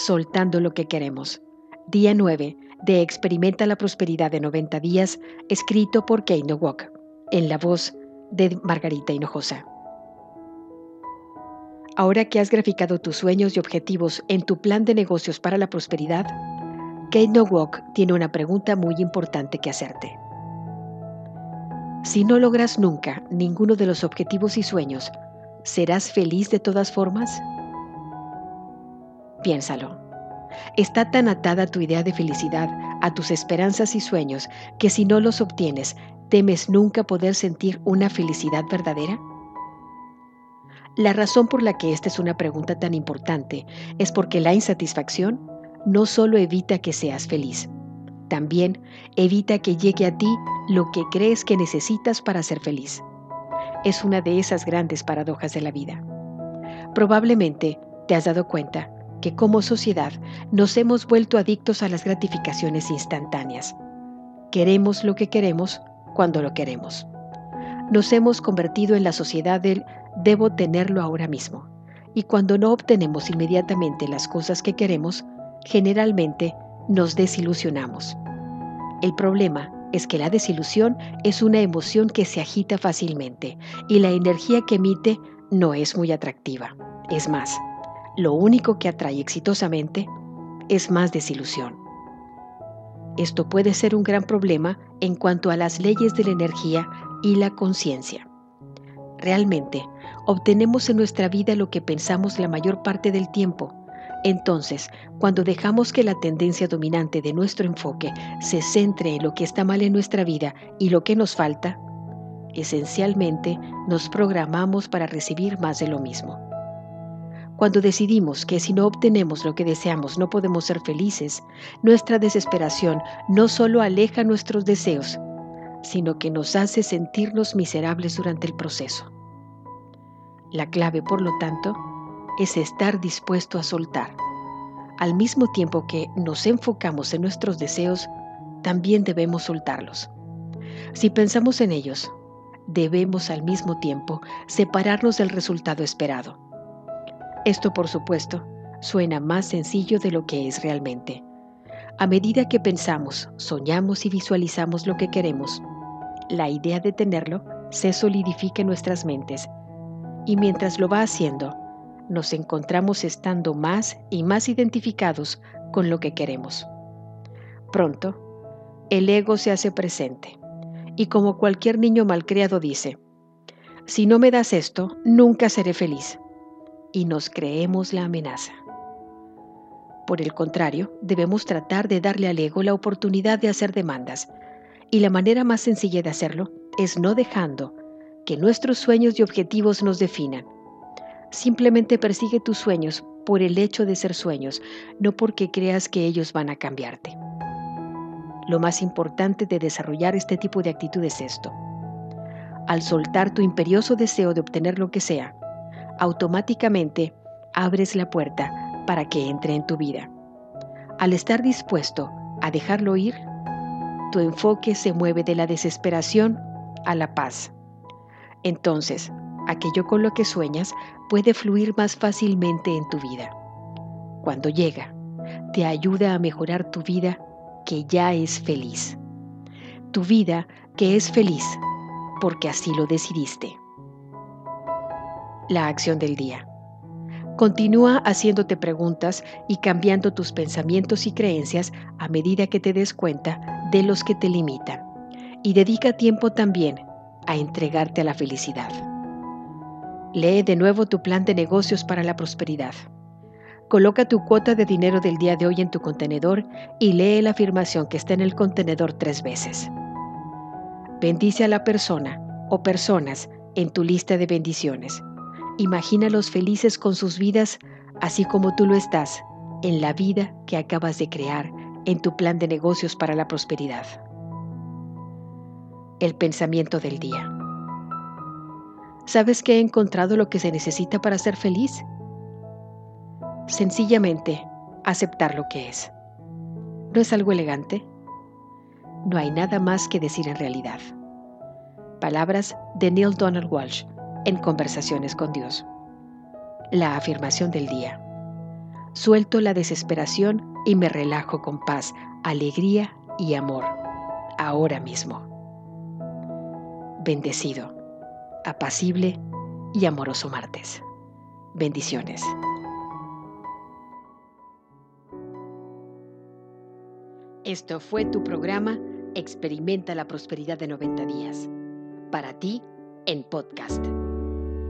Soltando lo que queremos. Día 9 de Experimenta la Prosperidad de 90 días, escrito por Kate Walk, en la voz de Margarita Hinojosa. Ahora que has graficado tus sueños y objetivos en tu plan de negocios para la prosperidad, Kate Nowak tiene una pregunta muy importante que hacerte. Si no logras nunca ninguno de los objetivos y sueños, ¿serás feliz de todas formas? Piénsalo. Está tan atada tu idea de felicidad a tus esperanzas y sueños que si no los obtienes, ¿temes nunca poder sentir una felicidad verdadera? La razón por la que esta es una pregunta tan importante es porque la insatisfacción no solo evita que seas feliz, también evita que llegue a ti lo que crees que necesitas para ser feliz. Es una de esas grandes paradojas de la vida. Probablemente te has dado cuenta que como sociedad nos hemos vuelto adictos a las gratificaciones instantáneas. Queremos lo que queremos cuando lo queremos. Nos hemos convertido en la sociedad del debo tenerlo ahora mismo. Y cuando no obtenemos inmediatamente las cosas que queremos, generalmente nos desilusionamos. El problema es que la desilusión es una emoción que se agita fácilmente y la energía que emite no es muy atractiva. Es más, lo único que atrae exitosamente es más desilusión. Esto puede ser un gran problema en cuanto a las leyes de la energía y la conciencia. Realmente, obtenemos en nuestra vida lo que pensamos la mayor parte del tiempo. Entonces, cuando dejamos que la tendencia dominante de nuestro enfoque se centre en lo que está mal en nuestra vida y lo que nos falta, esencialmente nos programamos para recibir más de lo mismo. Cuando decidimos que si no obtenemos lo que deseamos no podemos ser felices, nuestra desesperación no solo aleja nuestros deseos, sino que nos hace sentirnos miserables durante el proceso. La clave, por lo tanto, es estar dispuesto a soltar. Al mismo tiempo que nos enfocamos en nuestros deseos, también debemos soltarlos. Si pensamos en ellos, debemos al mismo tiempo separarnos del resultado esperado esto, por supuesto, suena más sencillo de lo que es realmente. A medida que pensamos, soñamos y visualizamos lo que queremos, la idea de tenerlo se solidifica en nuestras mentes y mientras lo va haciendo, nos encontramos estando más y más identificados con lo que queremos. Pronto, el ego se hace presente y como cualquier niño malcriado dice, si no me das esto, nunca seré feliz y nos creemos la amenaza. Por el contrario, debemos tratar de darle al ego la oportunidad de hacer demandas, y la manera más sencilla de hacerlo es no dejando que nuestros sueños y objetivos nos definan. Simplemente persigue tus sueños por el hecho de ser sueños, no porque creas que ellos van a cambiarte. Lo más importante de desarrollar este tipo de actitud es esto. Al soltar tu imperioso deseo de obtener lo que sea, automáticamente abres la puerta para que entre en tu vida. Al estar dispuesto a dejarlo ir, tu enfoque se mueve de la desesperación a la paz. Entonces, aquello con lo que sueñas puede fluir más fácilmente en tu vida. Cuando llega, te ayuda a mejorar tu vida que ya es feliz. Tu vida que es feliz porque así lo decidiste la acción del día. Continúa haciéndote preguntas y cambiando tus pensamientos y creencias a medida que te des cuenta de los que te limitan. Y dedica tiempo también a entregarte a la felicidad. Lee de nuevo tu plan de negocios para la prosperidad. Coloca tu cuota de dinero del día de hoy en tu contenedor y lee la afirmación que está en el contenedor tres veces. Bendice a la persona o personas en tu lista de bendiciones Imagínalos felices con sus vidas, así como tú lo estás, en la vida que acabas de crear en tu plan de negocios para la prosperidad. El pensamiento del día. ¿Sabes que he encontrado lo que se necesita para ser feliz? Sencillamente, aceptar lo que es. ¿No es algo elegante? No hay nada más que decir en realidad. Palabras de Neil Donald Walsh en Conversaciones con Dios. La afirmación del día. Suelto la desesperación y me relajo con paz, alegría y amor, ahora mismo. Bendecido, apacible y amoroso martes. Bendiciones. Esto fue tu programa Experimenta la Prosperidad de 90 días. Para ti, en podcast.